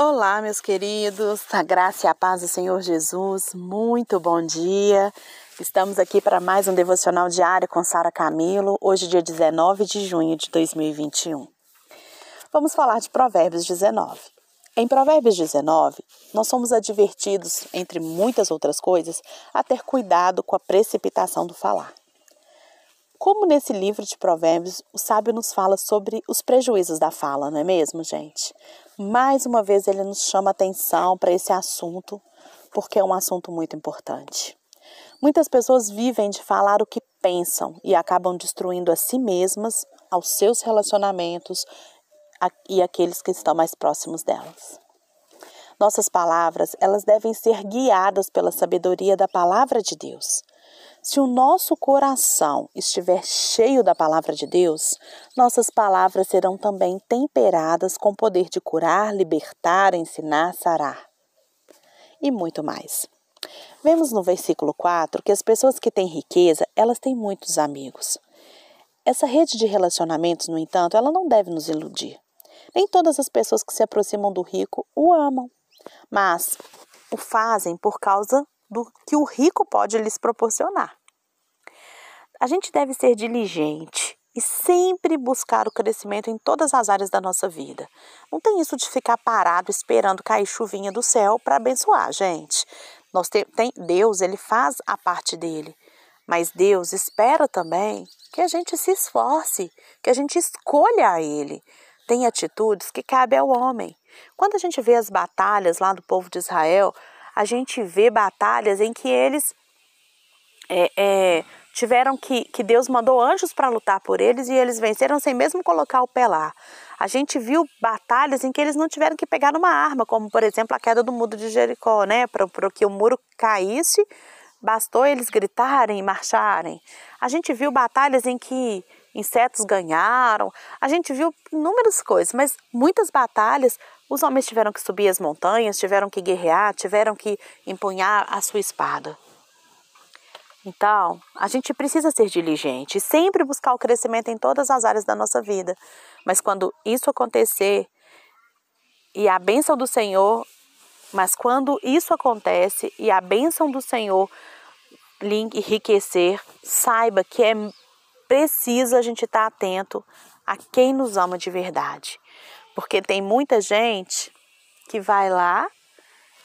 Olá, meus queridos, a graça e a paz do Senhor Jesus, muito bom dia. Estamos aqui para mais um devocional diário com Sara Camilo, hoje, dia 19 de junho de 2021. Vamos falar de Provérbios 19. Em Provérbios 19, nós somos advertidos, entre muitas outras coisas, a ter cuidado com a precipitação do falar. Como nesse livro de Provérbios, o sábio nos fala sobre os prejuízos da fala, não é mesmo, gente? Mais uma vez ele nos chama atenção para esse assunto, porque é um assunto muito importante. Muitas pessoas vivem de falar o que pensam e acabam destruindo a si mesmas, aos seus relacionamentos e aqueles que estão mais próximos delas. Nossas palavras, elas devem ser guiadas pela sabedoria da palavra de Deus. Se o nosso coração estiver cheio da palavra de Deus, nossas palavras serão também temperadas com poder de curar, libertar, ensinar, sarar e muito mais. Vemos no versículo 4 que as pessoas que têm riqueza, elas têm muitos amigos. Essa rede de relacionamentos, no entanto, ela não deve nos iludir. Nem todas as pessoas que se aproximam do rico o amam, mas o fazem por causa do que o rico pode lhes proporcionar. A gente deve ser diligente e sempre buscar o crescimento em todas as áreas da nossa vida. Não tem isso de ficar parado esperando cair chuvinha do céu para abençoar, gente. Nós tem, tem, Deus, ele faz a parte dele, mas Deus espera também que a gente se esforce, que a gente escolha a ele. Tem atitudes que cabe ao homem. Quando a gente vê as batalhas lá do povo de Israel, a gente vê batalhas em que eles é, é, tiveram que, que Deus mandou anjos para lutar por eles e eles venceram sem mesmo colocar o pé lá. A gente viu batalhas em que eles não tiveram que pegar uma arma, como por exemplo a queda do muro de Jericó, né? Para que o muro caísse, bastou eles gritarem e marcharem. A gente viu batalhas em que insetos ganharam, a gente viu inúmeras coisas, mas muitas batalhas os homens tiveram que subir as montanhas, tiveram que guerrear, tiveram que empunhar a sua espada. Então, a gente precisa ser diligente, sempre buscar o crescimento em todas as áreas da nossa vida. Mas quando isso acontecer, e a bênção do Senhor, mas quando isso acontece e a bênção do Senhor lhe enriquecer, saiba que é preciso a gente estar atento a quem nos ama de verdade. Porque tem muita gente que vai lá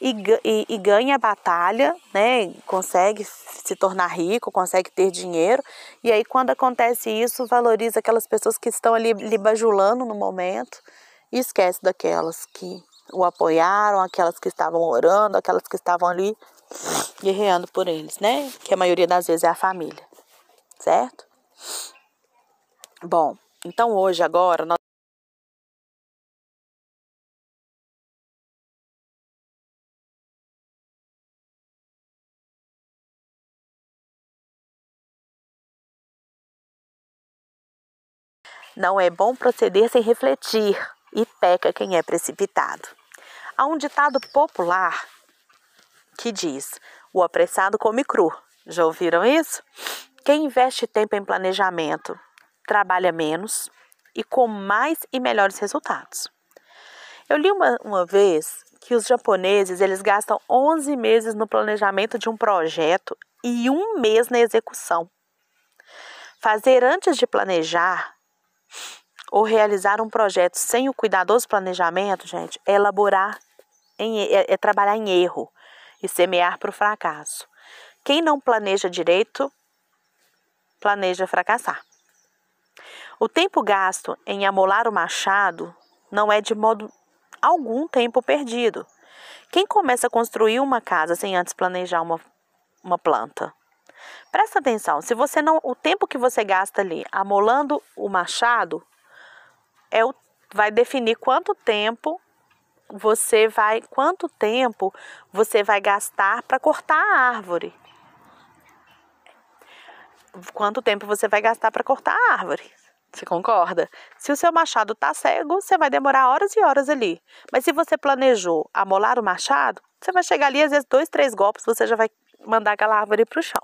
e, e, e, ganha a batalha, né? Consegue se tornar rico, consegue ter dinheiro. E aí, quando acontece isso, valoriza aquelas pessoas que estão ali lhe bajulando no momento e esquece daquelas que o apoiaram, aquelas que estavam orando, aquelas que estavam ali guerreando por eles, né? Que a maioria das vezes é a família, certo? Bom, então hoje, agora, nós Não é bom proceder sem refletir, e peca quem é precipitado. Há um ditado popular que diz: o apressado come cru. Já ouviram isso? Quem investe tempo em planejamento trabalha menos e com mais e melhores resultados. Eu li uma, uma vez que os japoneses eles gastam 11 meses no planejamento de um projeto e um mês na execução. Fazer antes de planejar ou realizar um projeto sem o cuidadoso planejamento, gente, é elaborar, em, é, é trabalhar em erro e semear para o fracasso. Quem não planeja direito, planeja fracassar. O tempo gasto em amolar o machado não é de modo algum tempo perdido. Quem começa a construir uma casa sem antes planejar uma, uma planta? Presta atenção, se você não, o tempo que você gasta ali amolando o machado é o, vai definir quanto tempo você vai, quanto tempo você vai gastar para cortar a árvore. Quanto tempo você vai gastar para cortar a árvore? Você concorda? Se o seu machado tá cego, você vai demorar horas e horas ali. Mas se você planejou amolar o machado, você vai chegar ali, às vezes, dois, três golpes, você já vai mandar aquela árvore para o chão.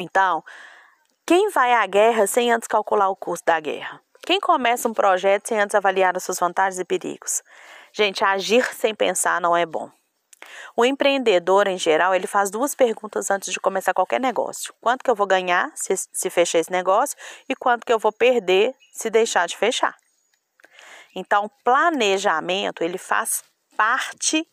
Então, quem vai à guerra sem antes calcular o custo da guerra? Quem começa um projeto sem antes avaliar as suas vantagens e perigos? Gente, agir sem pensar não é bom. O empreendedor, em geral, ele faz duas perguntas antes de começar qualquer negócio. Quanto que eu vou ganhar se, se fechar esse negócio e quanto que eu vou perder se deixar de fechar. Então, planejamento, ele faz parte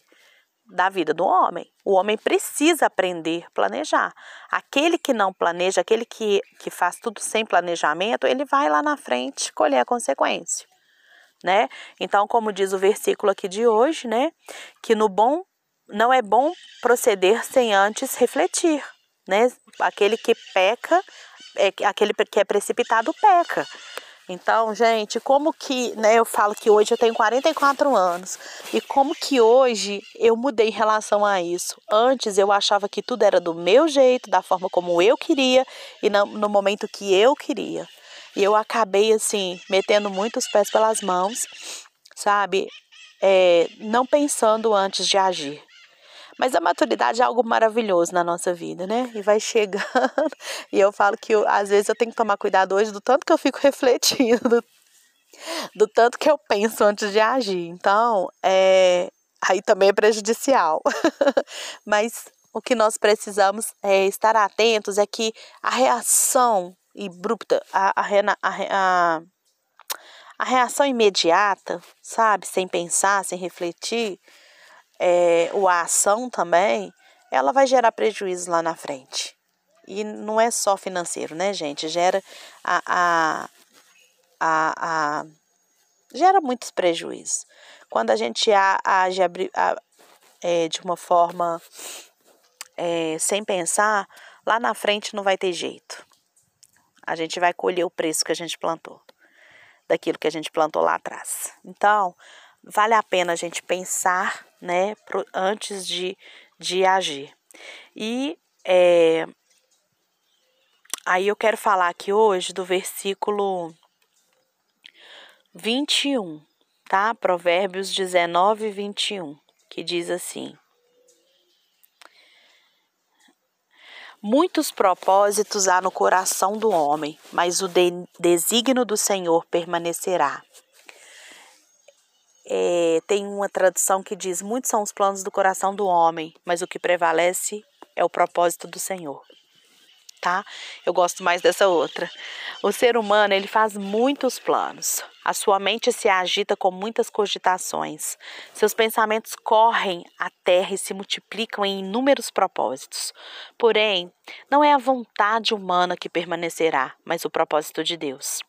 da vida do homem. O homem precisa aprender a planejar. Aquele que não planeja, aquele que, que faz tudo sem planejamento, ele vai lá na frente colher a consequência. Né? Então, como diz o versículo aqui de hoje, né, que no bom não é bom proceder sem antes refletir, né? Aquele que peca, é, aquele que é precipitado peca. Então, gente, como que, né, eu falo que hoje eu tenho 44 anos e como que hoje eu mudei em relação a isso. Antes eu achava que tudo era do meu jeito, da forma como eu queria e no, momento que eu queria. E eu acabei, assim, metendo muitos pés pelas mãos, sabe? É, não pensando antes de agir. Mas a maturidade é algo maravilhoso na nossa vida, né? E vai chegando. E eu falo que eu, às vezes eu tenho que tomar cuidado hoje do tanto que eu fico refletindo, do, tanto que eu penso antes de agir. Então, é, aí também é prejudicial. Mas o que nós precisamos é estar atentos é que a reação abrupta, a, a, a, a reação imediata, sabe, sem pensar, sem refletir, é, ou a ação também, ela vai gerar prejuízo lá na frente. E não é só financeiro, né, gente? Gera a, a, a, a gera muitos prejuízos. Quando a gente age é, de uma forma é, sem pensar, lá na frente não vai ter jeito. A gente vai colher o preço que a gente plantou, daquilo que a gente plantou lá atrás. Então, vale a pena a gente pensar né, pro, antes de, de agir. E é, aí eu quero falar aqui hoje do versículo 21, tá? Provérbios 19, 21, que diz assim: Muitos propósitos há no coração do homem, mas o de desígnio do Senhor permanecerá. É, tem uma tradução que diz: Muitos são os planos do coração do homem, mas o que prevalece é o propósito do Senhor. Tá? Eu gosto mais dessa outra. O ser humano, ele faz muitos planos. A sua mente se agita com muitas cogitações. Seus pensamentos correm a terra e se multiplicam em inúmeros propósitos. Porém, não é a vontade humana que permanecerá, mas o propósito de Deus.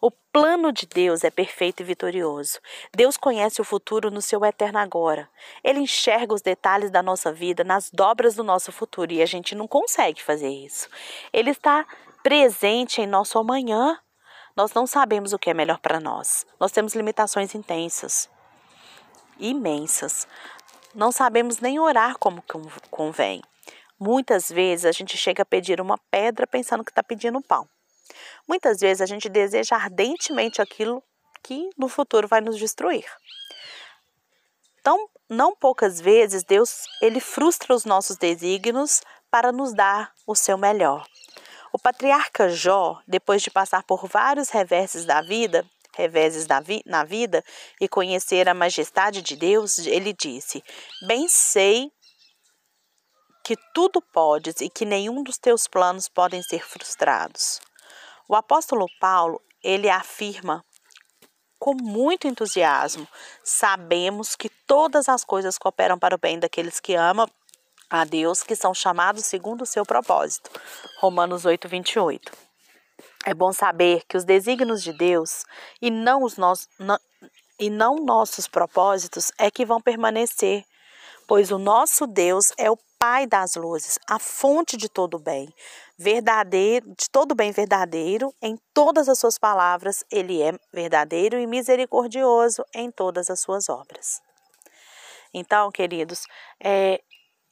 O plano de Deus é perfeito e vitorioso. Deus conhece o futuro no seu eterno agora. Ele enxerga os detalhes da nossa vida nas dobras do nosso futuro e a gente não consegue fazer isso. Ele está presente em nosso amanhã. Nós não sabemos o que é melhor para nós. Nós temos limitações intensas, imensas. Não sabemos nem orar como convém. Muitas vezes a gente chega a pedir uma pedra pensando que está pedindo pão. Muitas vezes a gente deseja ardentemente aquilo que no futuro vai nos destruir. Então, não poucas vezes Deus ele frustra os nossos desígnios para nos dar o seu melhor. O patriarca Jó, depois de passar por vários reverses da vida, reveses na vida e conhecer a majestade de Deus, ele disse: Bem sei que tudo podes e que nenhum dos teus planos podem ser frustrados. O apóstolo Paulo, ele afirma com muito entusiasmo: sabemos que todas as coisas cooperam para o bem daqueles que amam a Deus, que são chamados segundo o seu propósito. Romanos 8, 28. É bom saber que os desígnios de Deus e não os nossos, e não nossos propósitos é que vão permanecer, pois o nosso Deus é o Pai das luzes, a fonte de todo bem verdadeiro, de todo bem verdadeiro, em todas as suas palavras, ele é verdadeiro e misericordioso em todas as suas obras. Então, queridos, é,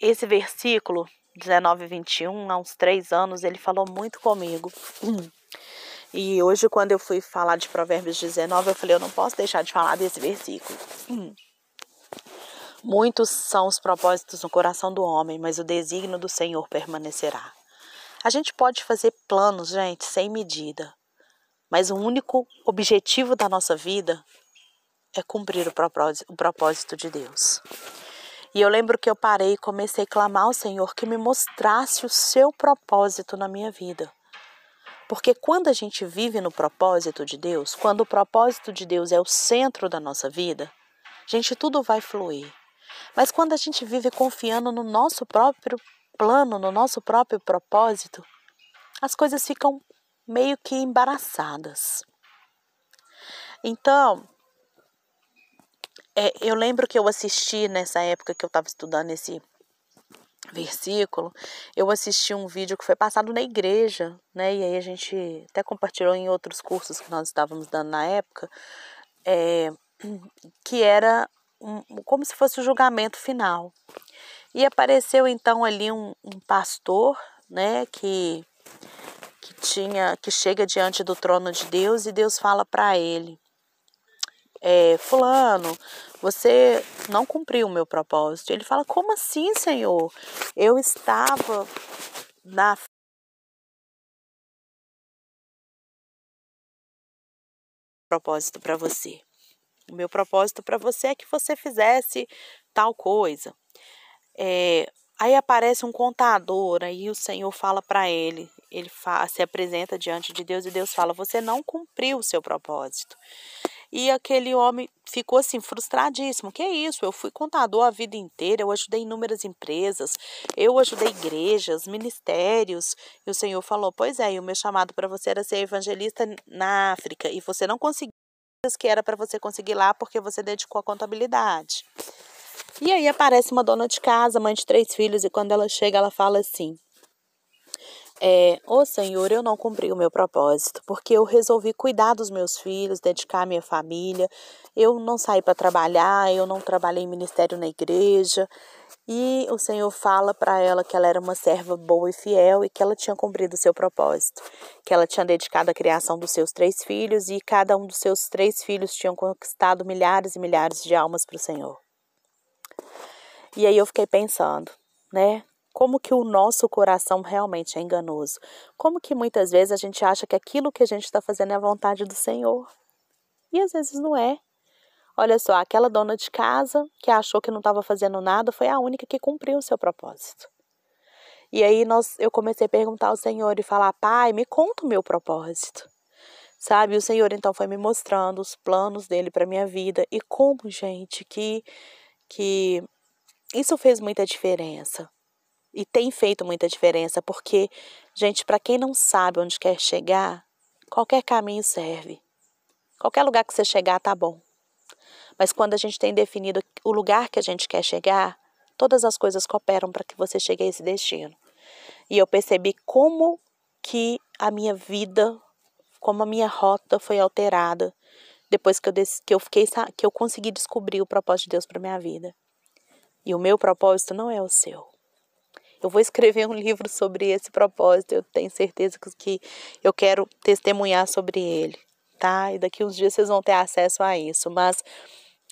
esse versículo 19 e 21, há uns três anos, ele falou muito comigo. E hoje, quando eu fui falar de Provérbios 19, eu falei, eu não posso deixar de falar desse versículo. Muitos são os propósitos no coração do homem, mas o desígnio do Senhor permanecerá. A gente pode fazer planos, gente, sem medida, Mas o único objetivo da nossa vida é cumprir o propósito, de Deus. E eu lembro que eu parei e comecei a clamar ao Senhor que me mostrasse o seu propósito na minha vida. Porque quando a gente vive no propósito de Deus, quando o propósito de Deus é o centro da nossa vida, gente, tudo vai fluir. Mas quando a gente vive confiando no nosso próprio plano, no nosso próprio propósito, as coisas ficam meio que embaraçadas. Então, é, eu lembro que eu assisti nessa época que eu estava estudando esse versículo, eu assisti um vídeo que foi passado na igreja, né? E aí a gente até compartilhou em outros cursos que nós estávamos dando na época, é, que era um, como se fosse o julgamento final. E apareceu então ali um, um pastor, né? Que que tinha que chega diante do trono de Deus e Deus fala para ele é, fulano, você não cumpriu o meu propósito. Ele fala, como assim, Senhor? Eu estava na propósito para você. O meu propósito para você é que você fizesse tal coisa. É, aí aparece um contador, aí o Senhor fala para ele, ele se apresenta diante de Deus e Deus fala: Você não cumpriu o seu propósito. E aquele homem ficou assim frustradíssimo. Que é isso? Eu fui contador a vida inteira, eu ajudei inúmeras empresas, eu ajudei igrejas, ministérios. E o Senhor falou: "Pois é, e o meu chamado para você era ser evangelista na África e você não conseguiu que era para você conseguir lá porque você dedicou a contabilidade". E aí aparece uma dona de casa, mãe de três filhos, e quando ela chega, ela fala assim: é, Ô Senhor, eu não cumpri o meu propósito, porque eu resolvi cuidar dos meus filhos, dedicar a minha família. Eu não saí para trabalhar, eu não trabalhei em ministério na igreja. E o Senhor fala para ela que ela era uma serva boa e fiel e que ela tinha cumprido o seu propósito, que ela tinha dedicado a criação dos seus três filhos e cada um dos seus três filhos tinham conquistado milhares e milhares de almas para o Senhor. E aí eu fiquei pensando, né? como que o nosso coração realmente é enganoso. Como que muitas vezes a gente acha que aquilo que a gente está fazendo é a vontade do Senhor. E às vezes não é. Olha só, aquela dona de casa que achou que não estava fazendo nada foi a única que cumpriu o seu propósito. E aí nós, eu comecei a perguntar ao Senhor e falar: Pai, me conta o meu propósito. Sabe? O Senhor então foi me mostrando os planos dele para minha vida e como, gente, que que isso fez muita diferença. E tem feito muita diferença, porque, gente, para quem não sabe onde quer chegar, qualquer caminho serve. Qualquer lugar que você chegar tá bom. Mas quando a gente tem definido o lugar que a gente quer chegar, todas as coisas cooperam para que você chegue a esse destino. E eu percebi como que a minha vida, como a minha rota foi alterada depois que eu, que eu fiquei que eu consegui descobrir o propósito de Deus para minha vida. E o meu propósito não é o seu. Eu vou escrever um livro sobre esse propósito, eu tenho certeza que eu quero testemunhar sobre ele, tá? E daqui uns dias vocês vão ter acesso a isso, mas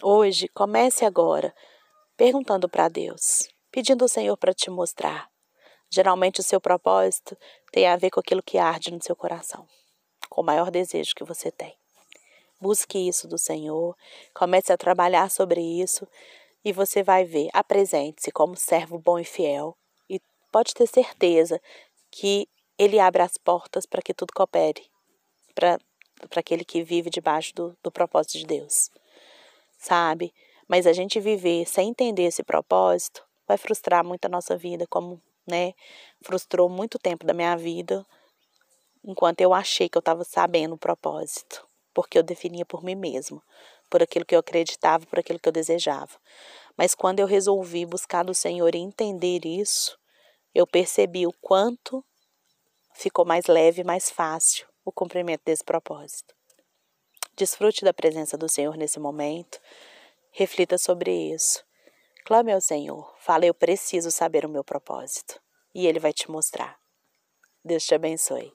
hoje, comece agora perguntando para Deus, pedindo ao Senhor para te mostrar. Geralmente o seu propósito tem a ver com aquilo que arde no seu coração, com o maior desejo que você tem. Busque isso do Senhor, comece a trabalhar sobre isso e você vai ver. Apresente-se como servo bom e fiel, pode ter certeza que ele abre as portas para que tudo coopere para aquele que vive debaixo do, do propósito de Deus, sabe? Mas a gente viver sem entender esse propósito vai frustrar muito a nossa vida, como, né, frustrou muito tempo da minha vida, enquanto eu achei que eu estava sabendo o propósito, porque eu definia por mim mesma, por aquilo que eu acreditava, por aquilo que eu desejava. Mas quando eu resolvi buscar do Senhor e entender isso, eu percebi o quanto ficou mais leve mais fácil o cumprimento desse propósito. Desfrute da presença do Senhor nesse momento, reflita sobre isso. Clame ao Senhor, fale: Eu preciso saber o meu propósito, e Ele vai te mostrar. Deus te abençoe.